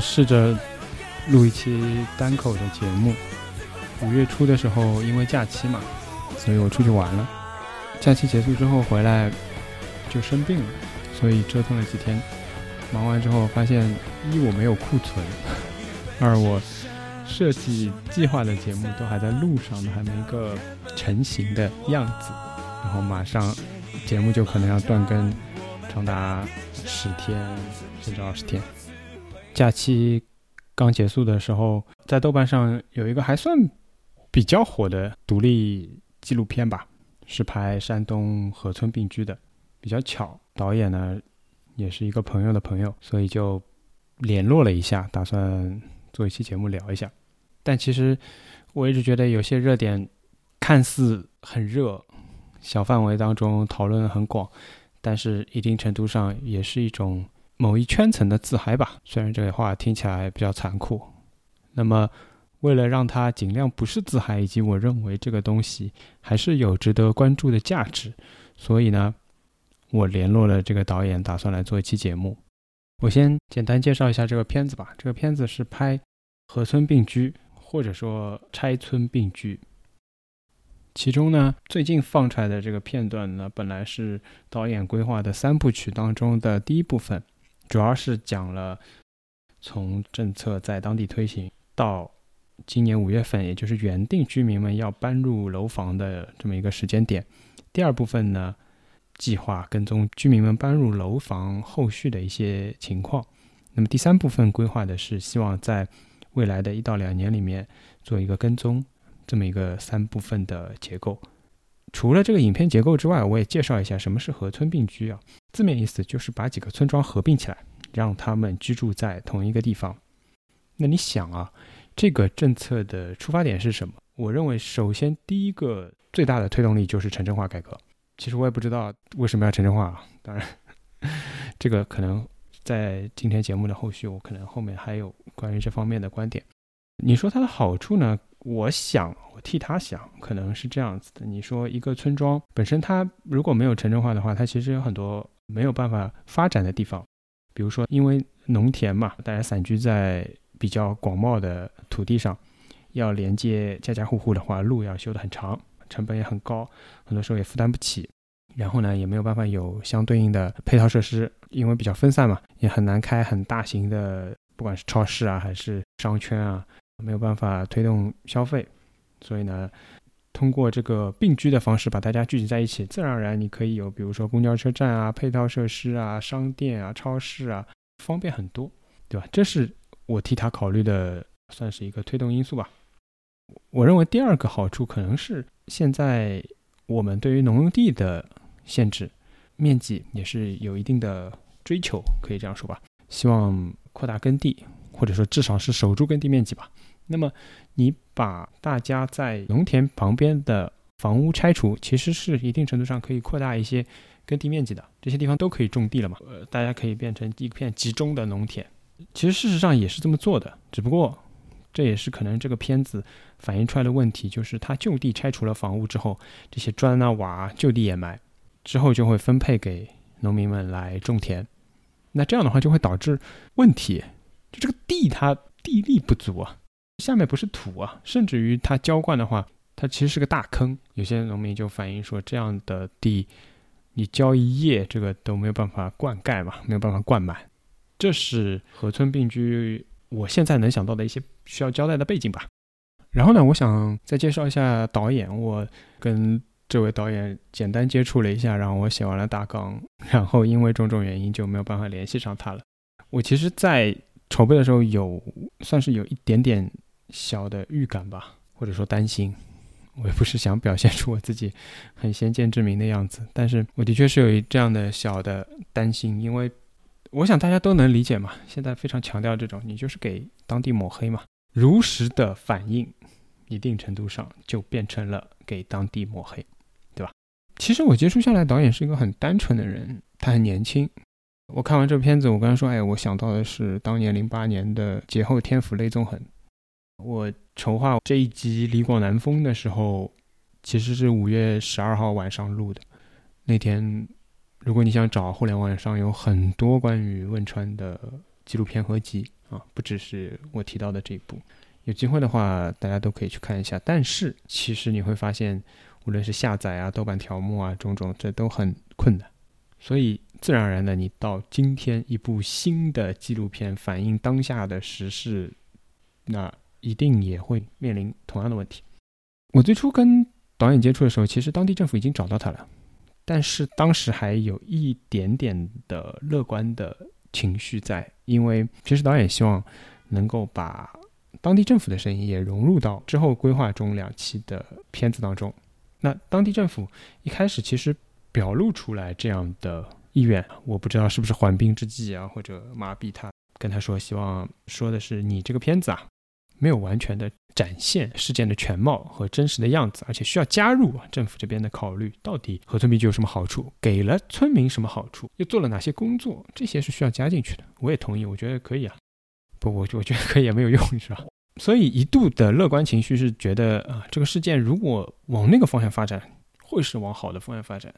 试着录一期单口的节目。五月初的时候，因为假期嘛，所以我出去玩了。假期结束之后回来就生病了，所以折腾了几天。忙完之后发现，一我没有库存，二我设计计划的节目都还在路上呢，还没个成型的样子。然后马上节目就可能要断更，长达十天甚至二十天。假期刚结束的时候，在豆瓣上有一个还算比较火的独立纪录片吧，是拍山东河村并居的。比较巧，导演呢也是一个朋友的朋友，所以就联络了一下，打算做一期节目聊一下。但其实我一直觉得有些热点看似很热，小范围当中讨论很广，但是一定程度上也是一种。某一圈层的自嗨吧，虽然这个话听起来比较残酷。那么，为了让它尽量不是自嗨，以及我认为这个东西还是有值得关注的价值，所以呢，我联络了这个导演，打算来做一期节目。我先简单介绍一下这个片子吧。这个片子是拍合村并居，或者说拆村并居。其中呢，最近放出来的这个片段呢，本来是导演规划的三部曲当中的第一部分。主要是讲了从政策在当地推行到今年五月份，也就是原定居民们要搬入楼房的这么一个时间点。第二部分呢，计划跟踪居民们搬入楼房后续的一些情况。那么第三部分规划的是希望在未来的一到两年里面做一个跟踪，这么一个三部分的结构。除了这个影片结构之外，我也介绍一下什么是合村并居啊。字面意思就是把几个村庄合并起来，让他们居住在同一个地方。那你想啊，这个政策的出发点是什么？我认为，首先第一个最大的推动力就是城镇化改革。其实我也不知道为什么要城镇化啊。当然，这个可能在今天节目的后续，我可能后面还有关于这方面的观点。你说它的好处呢？我想，我替他想，可能是这样子的。你说一个村庄本身，它如果没有城镇化的话，它其实有很多没有办法发展的地方。比如说，因为农田嘛，大家散居在比较广袤的土地上，要连接家家户户的话，路要修得很长，成本也很高，很多时候也负担不起。然后呢，也没有办法有相对应的配套设施，因为比较分散嘛，也很难开很大型的，不管是超市啊，还是商圈啊。没有办法推动消费，所以呢，通过这个并居的方式把大家聚集在一起，自然而然你可以有，比如说公交车站啊、配套设施啊、商店啊、超市啊，方便很多，对吧？这是我替他考虑的，算是一个推动因素吧。我认为第二个好处可能是现在我们对于农用地的限制，面积也是有一定的追求，可以这样说吧。希望扩大耕地，或者说至少是守住耕地面积吧。那么，你把大家在农田旁边的房屋拆除，其实是一定程度上可以扩大一些耕地面积的。这些地方都可以种地了嘛？呃，大家可以变成一片集中的农田。其实事实上也是这么做的，只不过这也是可能这个片子反映出来的问题，就是它就地拆除了房屋之后，这些砖啊瓦就地掩埋，之后就会分配给农民们来种田。那这样的话就会导致问题，就这个地它地力不足啊。下面不是土啊，甚至于它浇灌的话，它其实是个大坑。有些农民就反映说，这样的地，你浇一夜，这个都没有办法灌溉嘛，没有办法灌满。这是河村并居，我现在能想到的一些需要交代的背景吧。然后呢，我想再介绍一下导演。我跟这位导演简单接触了一下，然后我写完了大纲，然后因为种种原因就没有办法联系上他了。我其实，在筹备的时候有算是有一点点。小的预感吧，或者说担心，我也不是想表现出我自己很先见之明的样子，但是我的确是有一这样的小的担心，因为我想大家都能理解嘛。现在非常强调这种，你就是给当地抹黑嘛，如实的反应，一定程度上就变成了给当地抹黑，对吧？其实我接触下来，导演是一个很单纯的人，他很年轻。我看完这片子，我刚才说，哎，我想到的是当年零八年的《劫后天府泪纵横》。我筹划这一集《李广南风》的时候，其实是五月十二号晚上录的。那天，如果你想找互联网上有很多关于汶川的纪录片合集啊，不只是我提到的这一部。有机会的话，大家都可以去看一下。但是其实你会发现，无论是下载啊、豆瓣条目啊，种种，这都很困难。所以自然而然的，你到今天一部新的纪录片反映当下的时事，那一定也会面临同样的问题。我最初跟导演接触的时候，其实当地政府已经找到他了，但是当时还有一点点的乐观的情绪在，因为其实导演希望能够把当地政府的声音也融入到之后规划中两期的片子当中。那当地政府一开始其实表露出来这样的意愿，我不知道是不是缓兵之计啊，或者麻痹他，跟他说希望说的是你这个片子啊。没有完全的展现事件的全貌和真实的样子，而且需要加入政府这边的考虑，到底和村民就有什么好处，给了村民什么好处，又做了哪些工作，这些是需要加进去的。我也同意，我觉得可以啊。不，我我觉得可以也没有用，是吧？所以一度的乐观情绪是觉得啊，这个事件如果往那个方向发展，会是往好的方向发展。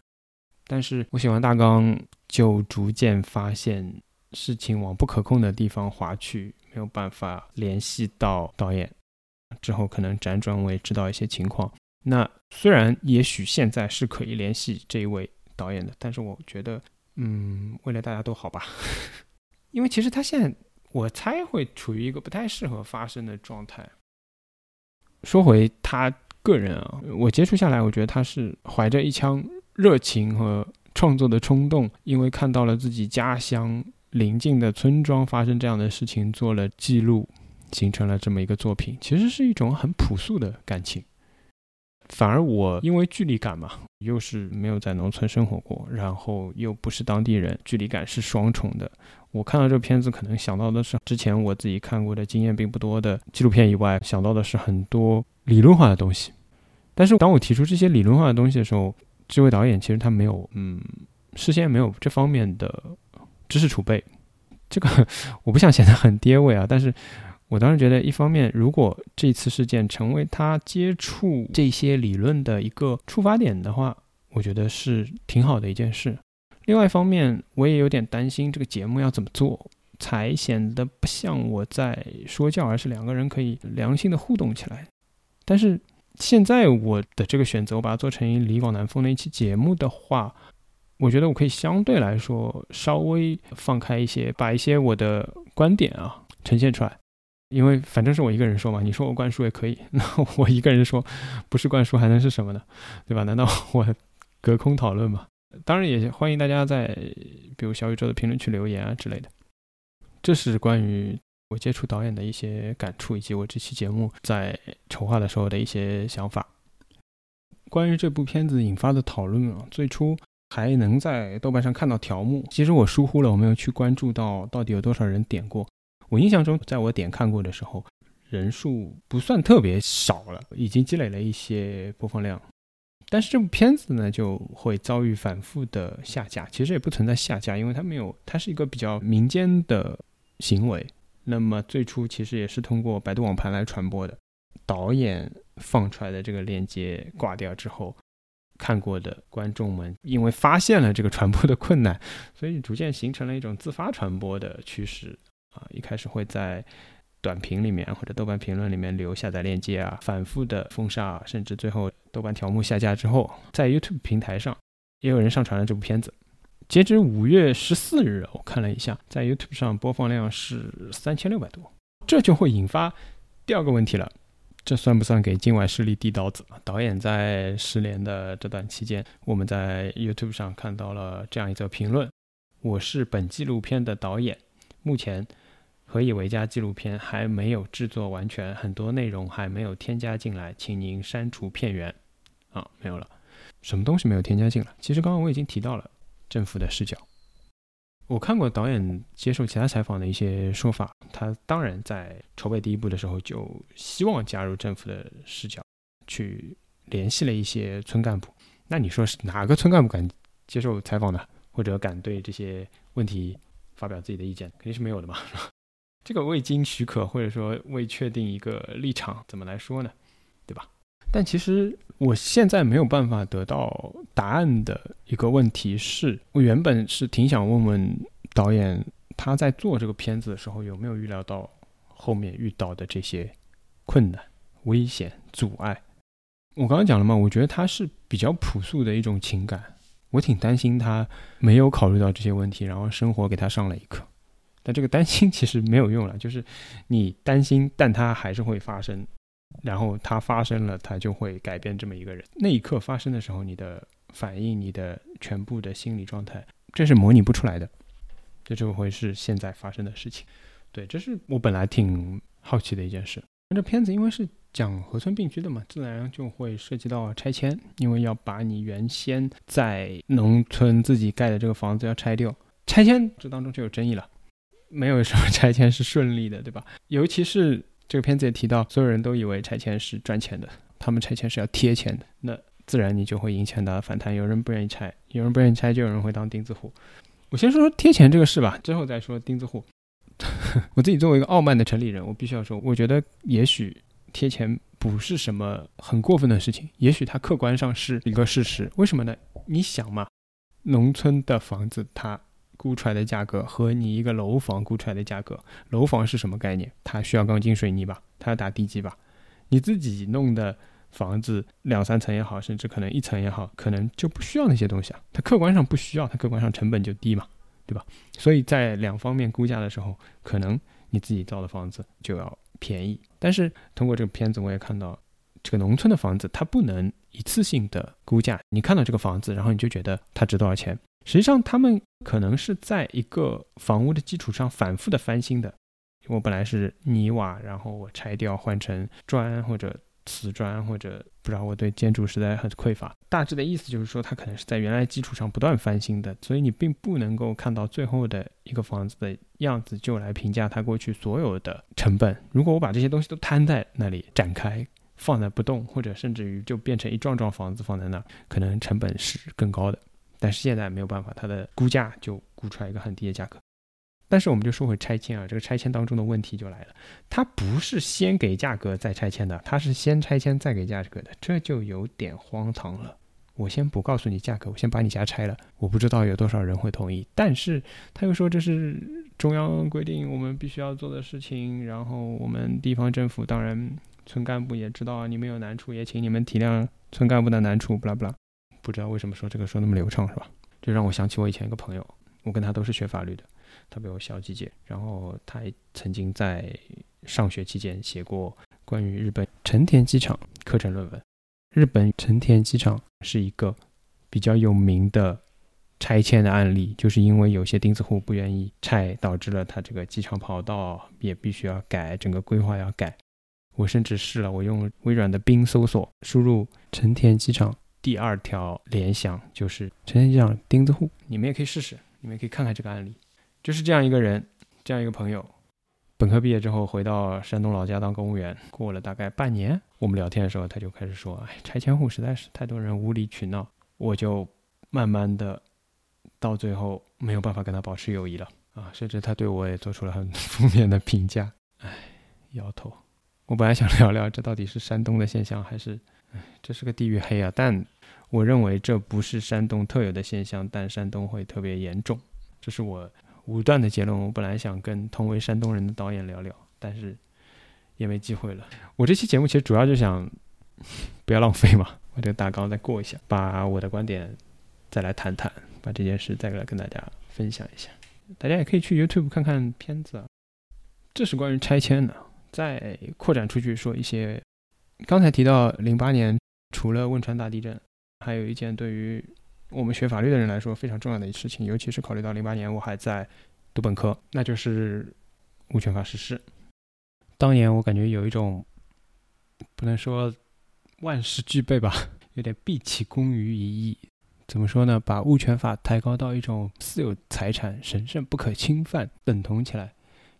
但是我写完大纲，就逐渐发现事情往不可控的地方滑去。没有办法联系到导演，之后可能辗转我也知道一些情况。那虽然也许现在是可以联系这一位导演的，但是我觉得，嗯，为了大家都好吧。因为其实他现在我猜会处于一个不太适合发声的状态。说回他个人啊，我接触下来，我觉得他是怀着一腔热情和创作的冲动，因为看到了自己家乡。邻近的村庄发生这样的事情，做了记录，形成了这么一个作品。其实是一种很朴素的感情。反而我因为距离感嘛，又是没有在农村生活过，然后又不是当地人，距离感是双重的。我看到这个片子，可能想到的是之前我自己看过的经验并不多的纪录片以外，想到的是很多理论化的东西。但是当我提出这些理论化的东西的时候，这位导演其实他没有，嗯，事先没有这方面的。知识储备，这个我不想显得很跌位啊，但是我当时觉得，一方面，如果这次事件成为他接触这些理论的一个出发点的话，我觉得是挺好的一件事。另外一方面，我也有点担心这个节目要怎么做，才显得不像我在说教，而是两个人可以良性的互动起来。但是现在我的这个选择，我把它做成《李广南风》的一期节目的话。我觉得我可以相对来说稍微放开一些，把一些我的观点啊呈现出来，因为反正是我一个人说嘛，你说我灌输也可以，那我一个人说不是灌输还能是什么呢？对吧？难道我隔空讨论吗？当然也欢迎大家在比如小宇宙的评论区留言啊之类的。这是关于我接触导演的一些感触，以及我这期节目在筹划的时候的一些想法。关于这部片子引发的讨论啊，最初。还能在豆瓣上看到条目，其实我疏忽了，我没有去关注到到底有多少人点过。我印象中，在我点看过的时候，人数不算特别少了，已经积累了一些播放量。但是这部片子呢，就会遭遇反复的下架。其实也不存在下架，因为它没有，它是一个比较民间的行为。那么最初其实也是通过百度网盘来传播的，导演放出来的这个链接挂掉之后。看过的观众们，因为发现了这个传播的困难，所以逐渐形成了一种自发传播的趋势啊。一开始会在短评里面或者豆瓣评论里面留下载链接啊，反复的封杀，甚至最后豆瓣条目下架之后，在 YouTube 平台上也有人上传了这部片子。截止五月十四日，我看了一下，在 YouTube 上播放量是三千六百多，这就会引发第二个问题了。这算不算给境外势力递刀子？导演在失联的这段期间，我们在 YouTube 上看到了这样一则评论：“我是本纪录片的导演，目前《何以为家》纪录片还没有制作完全，很多内容还没有添加进来，请您删除片源。”啊，没有了，什么东西没有添加进来？其实刚刚我已经提到了政府的视角。我看过导演接受其他采访的一些说法，他当然在筹备第一部的时候就希望加入政府的视角，去联系了一些村干部。那你说是哪个村干部敢接受采访的，或者敢对这些问题发表自己的意见？肯定是没有的嘛。是 吧这个未经许可，或者说未确定一个立场，怎么来说呢？对吧？但其实我现在没有办法得到答案的一个问题是，我原本是挺想问问导演他在做这个片子的时候有没有预料到后面遇到的这些困难、危险、阻碍？我刚刚讲了嘛，我觉得他是比较朴素的一种情感，我挺担心他没有考虑到这些问题，然后生活给他上了一课。但这个担心其实没有用了，就是你担心，但它还是会发生，然后它发生了，它就会改变这么一个人。那一刻发生的时候，你的反应、你的全部的心理状态，这是模拟不出来的，这就会是现在发生的事情。对，这是我本来挺好奇的一件事。那这片子因为是讲河村病居的嘛，自然就会涉及到拆迁，因为要把你原先在农村自己盖的这个房子要拆掉，拆迁这当中就有争议了。没有什么拆迁是顺利的，对吧？尤其是这个片子也提到，所有人都以为拆迁是赚钱的，他们拆迁是要贴钱的，那自然你就会引起很大的反弹。有人不愿意拆，有人不愿意拆，就有人会当钉子户。我先说说贴钱这个事吧，之后再说钉子户。我自己作为一个傲慢的城里人，我必须要说，我觉得也许贴钱不是什么很过分的事情，也许它客观上是一个事实。为什么呢？你想嘛，农村的房子它。估出来的价格和你一个楼房估出来的价格，楼房是什么概念？它需要钢筋水泥吧？它要打地基吧？你自己弄的房子两三层也好，甚至可能一层也好，可能就不需要那些东西啊。它客观上不需要，它客观上成本就低嘛，对吧？所以在两方面估价的时候，可能你自己造的房子就要便宜。但是通过这个片子，我也看到这个农村的房子，它不能一次性的估价。你看到这个房子，然后你就觉得它值多少钱？实际上，他们可能是在一个房屋的基础上反复的翻新的。我本来是泥瓦，然后我拆掉换成砖或者瓷砖，或者不知道我对建筑实在很匮乏。大致的意思就是说，它可能是在原来基础上不断翻新的，所以你并不能够看到最后的一个房子的样子就来评价它过去所有的成本。如果我把这些东西都摊在那里展开，放在不动，或者甚至于就变成一幢幢房子放在那儿，可能成本是更高的。但是现在没有办法，它的估价就估出来一个很低的价格。但是我们就说回拆迁啊，这个拆迁当中的问题就来了，它不是先给价格再拆迁的，它是先拆迁再给价格的，这就有点荒唐了。我先不告诉你价格，我先把你家拆了，我不知道有多少人会同意。但是他又说这是中央规定，我们必须要做的事情。然后我们地方政府当然村干部也知道你们有难处，也请你们体谅村干部的难处，不啦不啦。不知道为什么说这个说那么流畅是吧？就让我想起我以前一个朋友，我跟他都是学法律的，他比我小几届，然后他曾经在上学期间写过关于日本成田机场课程论文。日本成田机场是一个比较有名的拆迁的案例，就是因为有些钉子户不愿意拆，导致了他这个机场跑道也必须要改，整个规划要改。我甚至试了，我用微软的冰搜索输入成田机场。第二条联想就是成天机场钉子户，你们也可以试试，你们也可以看看这个案例，就是这样一个人，这样一个朋友，本科毕业之后回到山东老家当公务员，过了大概半年，我们聊天的时候他就开始说，哎，拆迁户实在是太多人无理取闹，我就慢慢的到最后没有办法跟他保持友谊了啊，甚至他对我也做出了很负面的评价，哎，摇头。我本来想聊聊这到底是山东的现象还是。这是个地域黑啊！但我认为这不是山东特有的现象，但山东会特别严重，这是我武断的结论。我本来想跟同为山东人的导演聊聊，但是也没机会了。我这期节目其实主要就想 不要浪费嘛，我这个大纲再过一下，把我的观点再来谈谈，把这件事再来跟大家分享一下。大家也可以去 YouTube 看看片子，这是关于拆迁的，再扩展出去说一些。刚才提到零八年，除了汶川大地震，还有一件对于我们学法律的人来说非常重要的事情，尤其是考虑到零八年我还在读本科，那就是物权法实施。当年我感觉有一种不能说万事俱备吧，有点毕其功于一役。怎么说呢？把物权法抬高到一种私有财产神圣不可侵犯等同起来，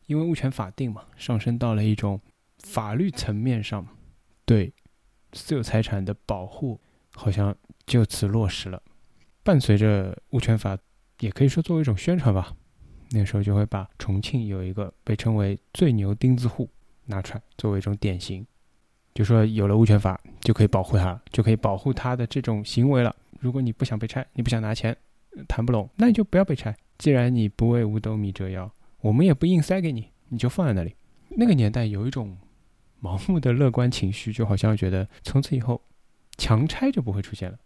因为物权法定嘛，上升到了一种法律层面上。对私有财产的保护好像就此落实了。伴随着物权法，也可以说作为一种宣传吧。那时候就会把重庆有一个被称为“最牛钉子户”拿出来作为一种典型，就说有了物权法就可以保护他，就可以保护他的这种行为了。如果你不想被拆，你不想拿钱，谈不拢，那你就不要被拆。既然你不为五斗米折腰，我们也不硬塞给你，你就放在那里。那个年代有一种盲目的乐观情绪，就好像觉得从此以后强拆就不会出现了，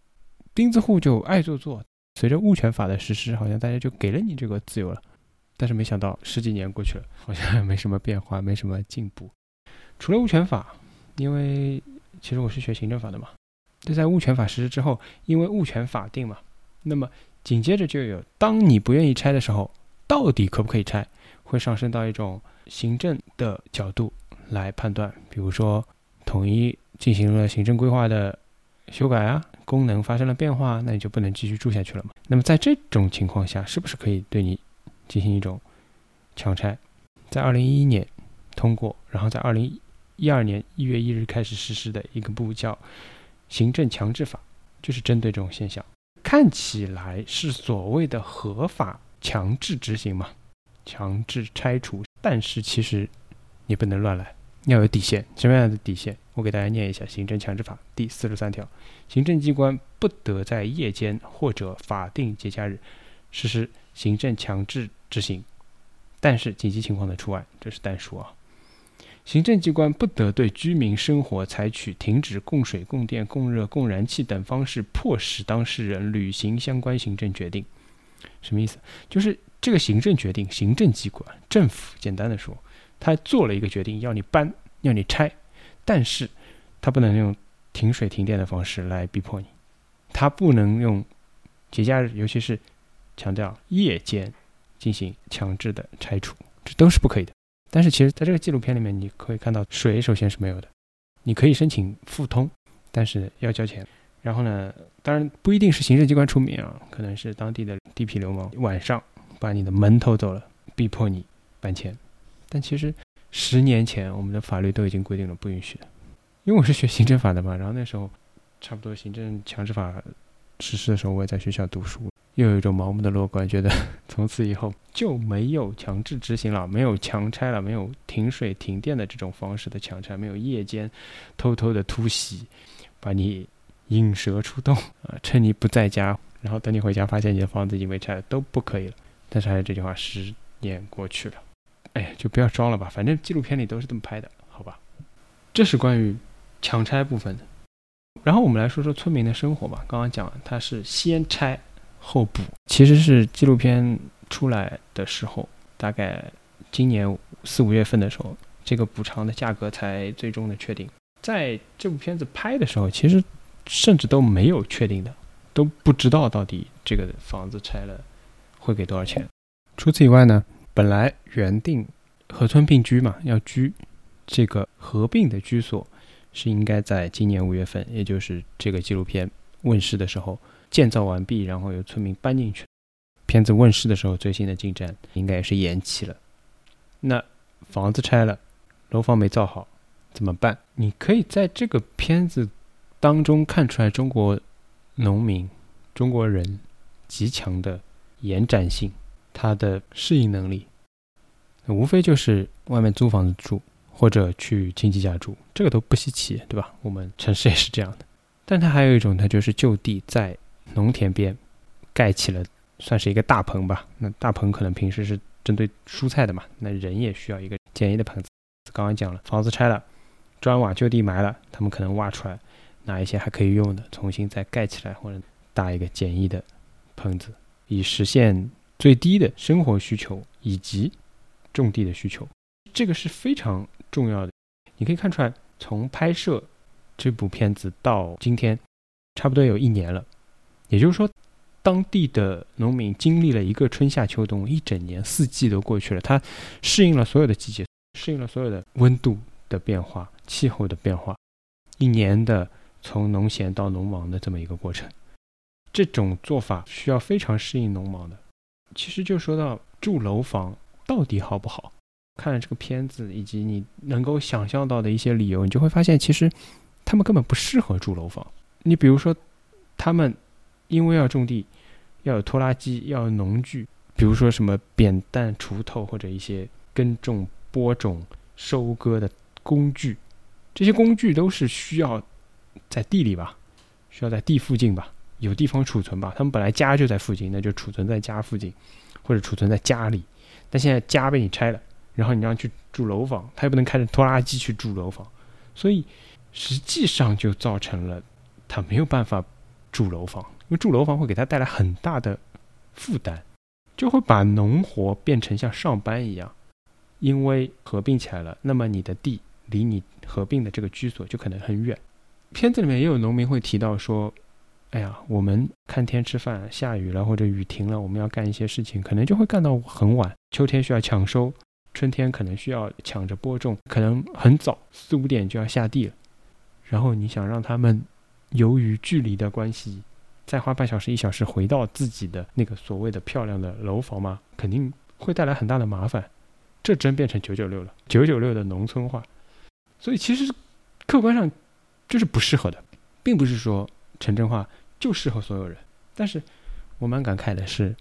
钉子户就爱做做。随着物权法的实施，好像大家就给了你这个自由了。但是没想到十几年过去了，好像没什么变化，没什么进步。除了物权法，因为其实我是学行政法的嘛，就在物权法实施之后，因为物权法定嘛，那么紧接着就有，当你不愿意拆的时候，到底可不可以拆，会上升到一种行政的角度来判断。比如说，统一进行了行政规划的修改啊。功能发生了变化，那你就不能继续住下去了嘛？那么在这种情况下，是不是可以对你进行一种强拆？在二零一一年通过，然后在二零一二年一月一日开始实施的一个部叫《行政强制法》，就是针对这种现象，看起来是所谓的合法强制执行嘛，强制拆除，但是其实你不能乱来。要有底线，什么样的底线？我给大家念一下《行政强制法》第四十三条：行政机关不得在夜间或者法定节假日实施行政强制执行，但是紧急情况的除外，这是单数啊。行政机关不得对居民生活采取停止供水、供电、供热、供燃气等方式迫使当事人履行相关行政决定。什么意思？就是这个行政决定，行政机关、政府，简单的说。他做了一个决定，要你搬，要你拆，但是他不能用停水停电的方式来逼迫你，他不能用节假日，尤其是强调夜间进行强制的拆除，这都是不可以的。但是其实在这个纪录片里面，你可以看到水首先是没有的，你可以申请复通，但是要交钱。然后呢，当然不一定是行政机关出面啊，可能是当地的地痞流氓晚上把你的门偷走了，逼迫你搬迁。但其实十年前我们的法律都已经规定了不允许的，因为我是学行政法的嘛，然后那时候差不多行政强制法实施的时候，我也在学校读书，又有一种盲目的乐观，觉得 从此以后就没有强制执行了，没有强拆了，没有停水停电的这种方式的强拆，没有夜间偷偷的突袭，把你引蛇出洞啊，趁你不在家，然后等你回家发现你的房子已经被拆了，都不可以了。但是还是这句话，十年过去了。哎，就不要装了吧，反正纪录片里都是这么拍的，好吧？这是关于强拆部分的。然后我们来说说村民的生活吧。刚刚讲它是先拆后补，其实是纪录片出来的时候，大概今年四五月份的时候，这个补偿的价格才最终的确定。在这部片子拍的时候，其实甚至都没有确定的，都不知道到底这个房子拆了会给多少钱。除此以外呢？本来原定河村并居嘛，要居这个合并的居所是应该在今年五月份，也就是这个纪录片问世的时候建造完毕，然后由村民搬进去。片子问世的时候最新的进展应该也是延期了。那房子拆了，楼房没造好，怎么办？你可以在这个片子当中看出来中国农民、中国人极强的延展性。他的适应能力，无非就是外面租房子住，或者去亲戚家住，这个都不稀奇，对吧？我们城市也是这样的。但它还有一种，它就是就地在农田边盖起了，算是一个大棚吧。那大棚可能平时是针对蔬菜的嘛，那人也需要一个简易的棚子。刚刚讲了，房子拆了，砖瓦就地埋了，他们可能挖出来，拿一些还可以用的，重新再盖起来，或者搭一个简易的棚子，以实现。最低的生活需求以及种地的需求，这个是非常重要的。你可以看出来，从拍摄这部片子到今天，差不多有一年了。也就是说，当地的农民经历了一个春夏秋冬，一整年四季都过去了，他适应了所有的季节，适应了所有的温度的变化、气候的变化，一年的从农闲到农忙的这么一个过程。这种做法需要非常适应农忙的。其实就说到住楼房到底好不好，看了这个片子以及你能够想象到的一些理由，你就会发现，其实他们根本不适合住楼房。你比如说，他们因为要种地，要有拖拉机，要有农具，比如说什么扁担、锄头或者一些耕种、播种、收割的工具，这些工具都是需要在地里吧，需要在地附近吧。有地方储存吧，他们本来家就在附近，那就储存在家附近，或者储存在家里。但现在家被你拆了，然后你让去住楼房，他又不能开着拖拉机去住楼房，所以实际上就造成了他没有办法住楼房，因为住楼房会给他带来很大的负担，就会把农活变成像上班一样，因为合并起来了，那么你的地离你合并的这个居所就可能很远。片子里面也有农民会提到说。哎呀，我们看天吃饭，下雨了或者雨停了，我们要干一些事情，可能就会干到很晚。秋天需要抢收，春天可能需要抢着播种，可能很早四五点就要下地了。然后你想让他们由于距离的关系，再花半小时一小时回到自己的那个所谓的漂亮的楼房吗？肯定会带来很大的麻烦。这真变成九九六了，九九六的农村化。所以其实客观上这是不适合的，并不是说。城镇化就适合所有人，但是我蛮感慨的是，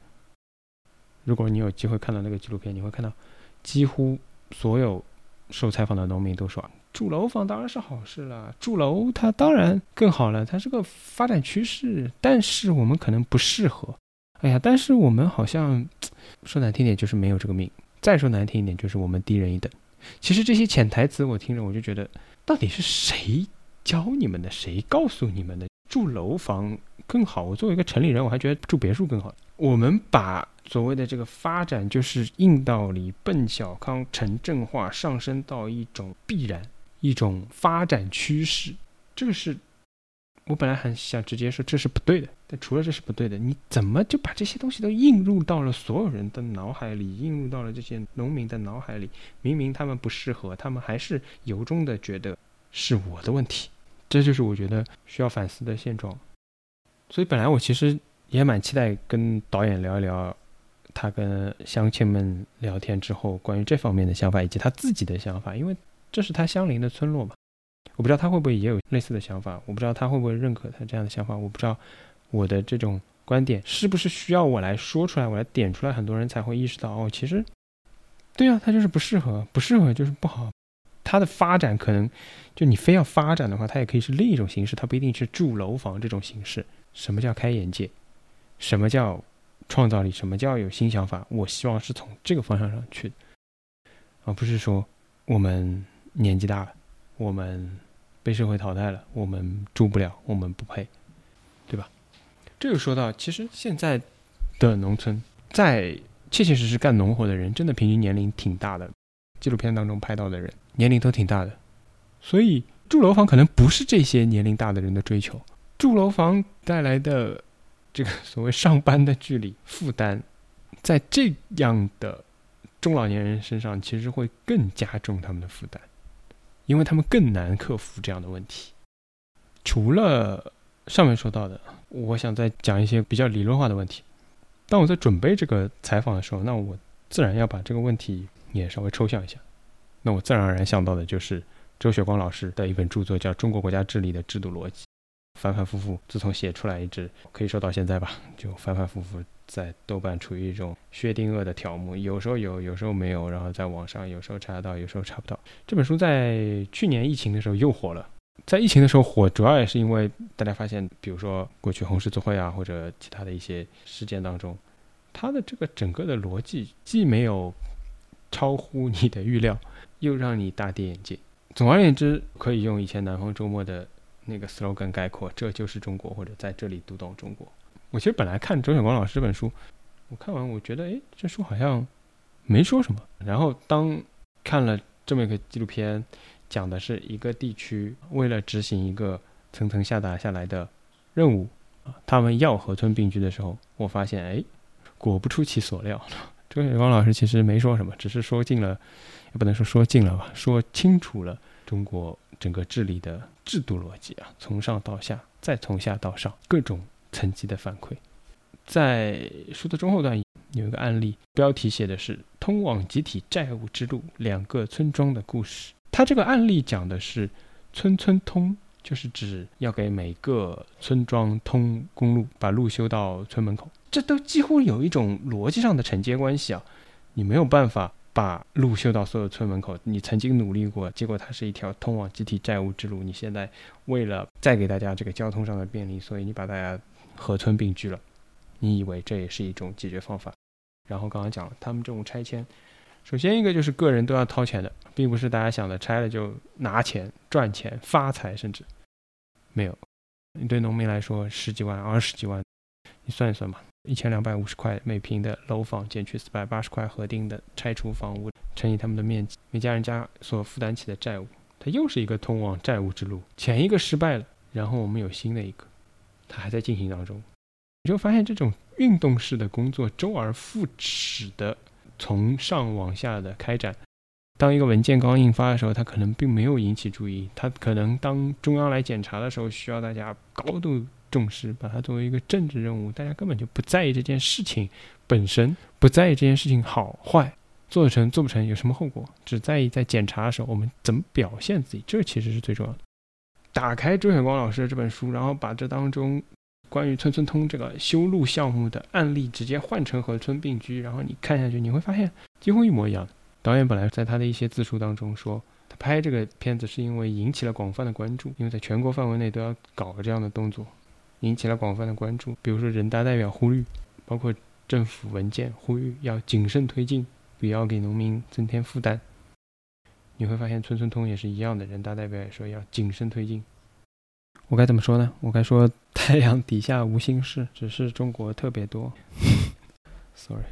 如果你有机会看到那个纪录片，你会看到几乎所有受采访的农民都说，住楼房当然是好事了，住楼它当然更好了，它是个发展趋势，但是我们可能不适合。哎呀，但是我们好像说难听点就是没有这个命，再说难听一点就是我们低人一等。其实这些潜台词我听着我就觉得，到底是谁教你们的？谁告诉你们的？住楼房更好。我作为一个城里人，我还觉得住别墅更好。我们把所谓的这个发展，就是硬道理、奔小康、城镇化上升到一种必然、一种发展趋势。这个是我本来很想直接说这是不对的，但除了这是不对的，你怎么就把这些东西都映入到了所有人的脑海里，映入到了这些农民的脑海里？明明他们不适合，他们还是由衷的觉得是我的问题。这就是我觉得需要反思的现状，所以本来我其实也蛮期待跟导演聊一聊，他跟乡亲们聊天之后关于这方面的想法以及他自己的想法，因为这是他相邻的村落嘛，我不知道他会不会也有类似的想法，我不知道他会不会认可他这样的想法，我不知道我的这种观点是不是需要我来说出来，我来点出来，很多人才会意识到哦，其实，对啊，他就是不适合，不适合就是不好。它的发展可能，就你非要发展的话，它也可以是另一种形式，它不一定是住楼房这种形式。什么叫开眼界？什么叫创造力？什么叫有新想法？我希望是从这个方向上去，而不是说我们年纪大了，我们被社会淘汰了，我们住不了，我们不配，对吧？这就说到，其实现在的农村，在切切实实干农活的人，真的平均年龄挺大的。纪录片当中拍到的人年龄都挺大的，所以住楼房可能不是这些年龄大的人的追求。住楼房带来的这个所谓上班的距离负担，在这样的中老年人身上，其实会更加重他们的负担，因为他们更难克服这样的问题。除了上面说到的，我想再讲一些比较理论化的问题。当我在准备这个采访的时候，那我自然要把这个问题。也稍微抽象一下，那我自然而然想到的就是周雪光老师的一本著作，叫《中国国家治理的制度逻辑》。反反复复，自从写出来一直可以说到现在吧，就反反复复在豆瓣处于一种薛定谔的条目，有时候有，有时候没有，然后在网上有时候查得到，有时候查不到。这本书在去年疫情的时候又火了，在疫情的时候火，主要也是因为大家发现，比如说过去红十字会啊，或者其他的一些事件当中，它的这个整个的逻辑既没有。超乎你的预料，又让你大跌眼镜。总而言之，可以用以前南方周末的那个 slogan 概括：这就是中国，或者在这里读懂中国。我其实本来看周晓光老师这本书，我看完我觉得，哎，这书好像没说什么。然后当看了这么一个纪录片，讲的是一个地区为了执行一个层层下达下来的任务啊，他们要河村并居的时候，我发现，哎，果不出其所料。周雪光老师其实没说什么，只是说尽了，也不能说说尽了吧，说清楚了中国整个治理的制度逻辑啊，从上到下，再从下到上，各种层级的反馈。在书的中后段有一个案例，标题写的是“通往集体债务之路：两个村庄的故事”。他这个案例讲的是“村村通”，就是指要给每个村庄通公路，把路修到村门口。这都几乎有一种逻辑上的承接关系啊！你没有办法把路修到所有村门口，你曾经努力过，结果它是一条通往集体债务之路。你现在为了再给大家这个交通上的便利，所以你把大家合村并居了。你以为这也是一种解决方法？然后刚刚讲了，他们这种拆迁，首先一个就是个人都要掏钱的，并不是大家想的拆了就拿钱赚钱发财，甚至没有。你对农民来说，十几万、二十几万，你算一算吧，一千两百五十块每平的楼房减去四百八十块核定的拆除房屋，乘以他们的面积，每家人家所负担起的债务，它又是一个通往债务之路。前一个失败了，然后我们有新的一个，它还在进行当中。你就发现这种运动式的工作周而复始的从上往下的开展。当一个文件刚印发的时候，它可能并没有引起注意。它可能当中央来检查的时候，需要大家高度重视，把它作为一个政治任务。大家根本就不在意这件事情本身，不在意这件事情好坏，做得成做不成有什么后果，只在意在检查的时候我们怎么表现自己。这其实是最重要的。打开周显光老师的这本书，然后把这当中。关于村村通这个修路项目的案例，直接换成和村并居，然后你看下去，你会发现几乎一模一样。导演本来在他的一些自述当中说，他拍这个片子是因为引起了广泛的关注，因为在全国范围内都要搞个这样的动作，引起了广泛的关注。比如说人大代表呼吁，包括政府文件呼吁要谨慎推进，不要给农民增添负担。你会发现村村通也是一样的，人大代表也说要谨慎推进。我该怎么说呢？我该说 太阳底下无心事，只是中国特别多。Sorry，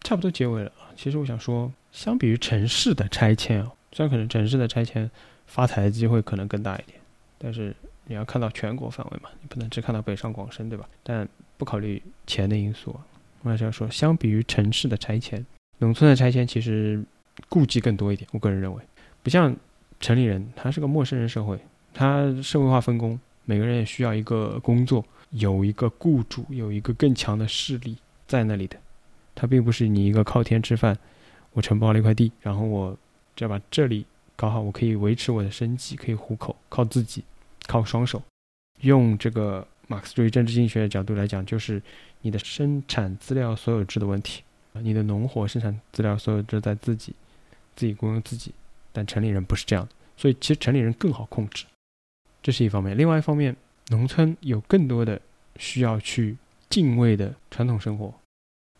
差不多结尾了啊。其实我想说，相比于城市的拆迁啊，虽然可能城市的拆迁发财的机会可能更大一点，但是你要看到全国范围嘛，你不能只看到北上广深，对吧？但不考虑钱的因素啊，我还是要说，相比于城市的拆迁，农村的拆迁其实顾忌更多一点。我个人认为，不像城里人，他是个陌生人社会。他社会化分工，每个人也需要一个工作，有一个雇主，有一个更强的势力在那里的。他并不是你一个靠天吃饭，我承包了一块地，然后我只要把这里搞好，我可以维持我的生计，可以糊口，靠自己，靠双手。用这个马克思主义政治经济学的角度来讲，就是你的生产资料所有制的问题，你的农活生产资料所有制在自己，自己雇佣自己。但城里人不是这样的，所以其实城里人更好控制。这是一方面，另外一方面，农村有更多的需要去敬畏的传统生活。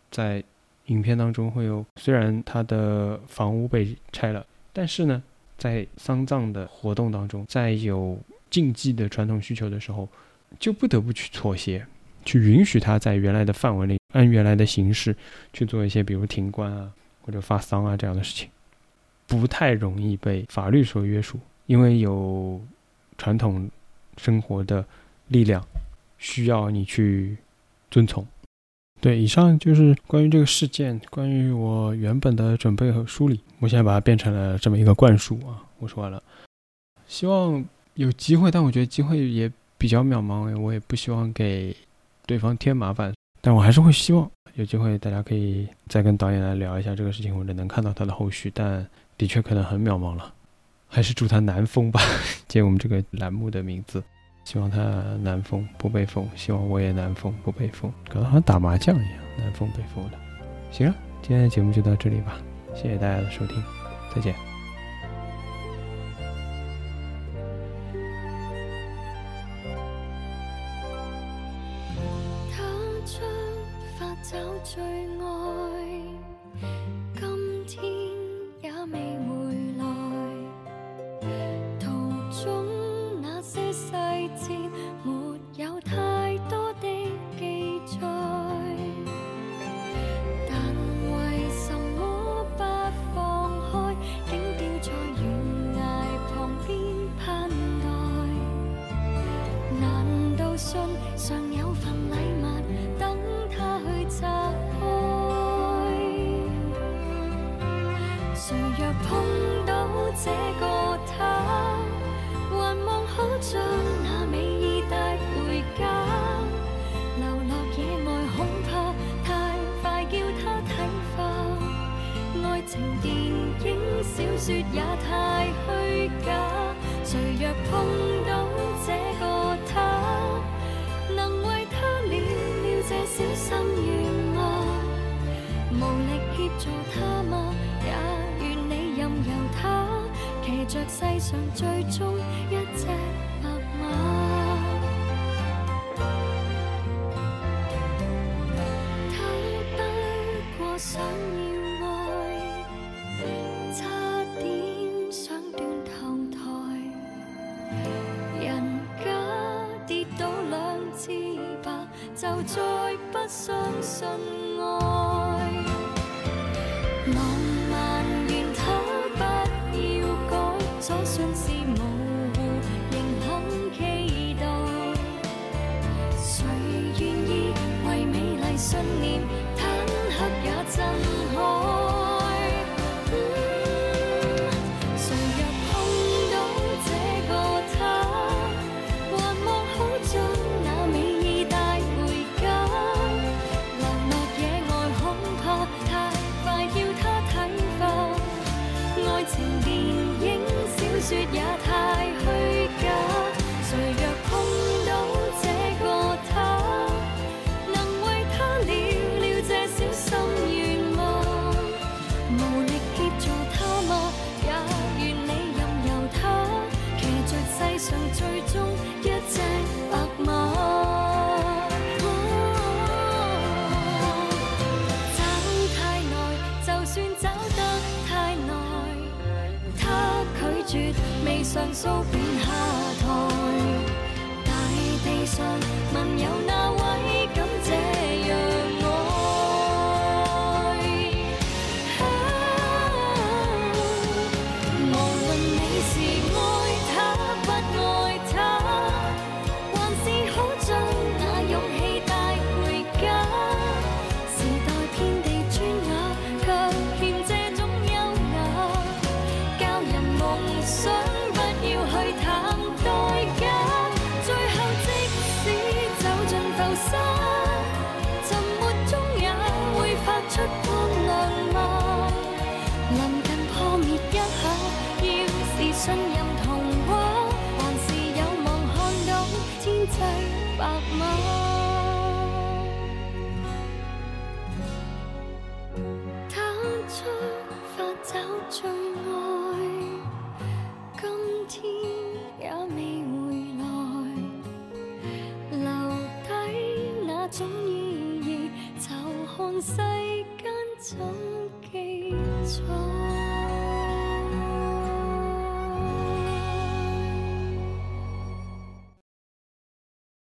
在影片当中会有，虽然他的房屋被拆了，但是呢，在丧葬的活动当中，在有禁忌的传统需求的时候，就不得不去妥协，去允许他在原来的范围内，按原来的形式去做一些，比如停棺啊或者发丧啊这样的事情，不太容易被法律所约束，因为有。传统生活的力量需要你去遵从。对，以上就是关于这个事件，关于我原本的准备和梳理，我现在把它变成了这么一个灌输啊。我说完了，希望有机会，但我觉得机会也比较渺茫，我也不希望给对方添麻烦，但我还是会希望有机会大家可以再跟导演来聊一下这个事情，或者能看到他的后续，但的确可能很渺茫了。还是祝他南风吧，借我们这个栏目的名字，希望他南风不被封，希望我也南风不被封，搞得好像打麻将一样，南风北风的。行了，今天的节目就到这里吧，谢谢大家的收听，再见。情电影、小说也太虚假，谁若碰到这个他，能为他了了这小心愿吗？无力协助他吗？也愿你任由他骑着世上最忠一只白马，他不过想。再不相信。出光能吗？临近破灭一刻，要是信任童话，还是有望看到天际白马。他出发找最爱，今天也未回来，留低那种意义，就看世。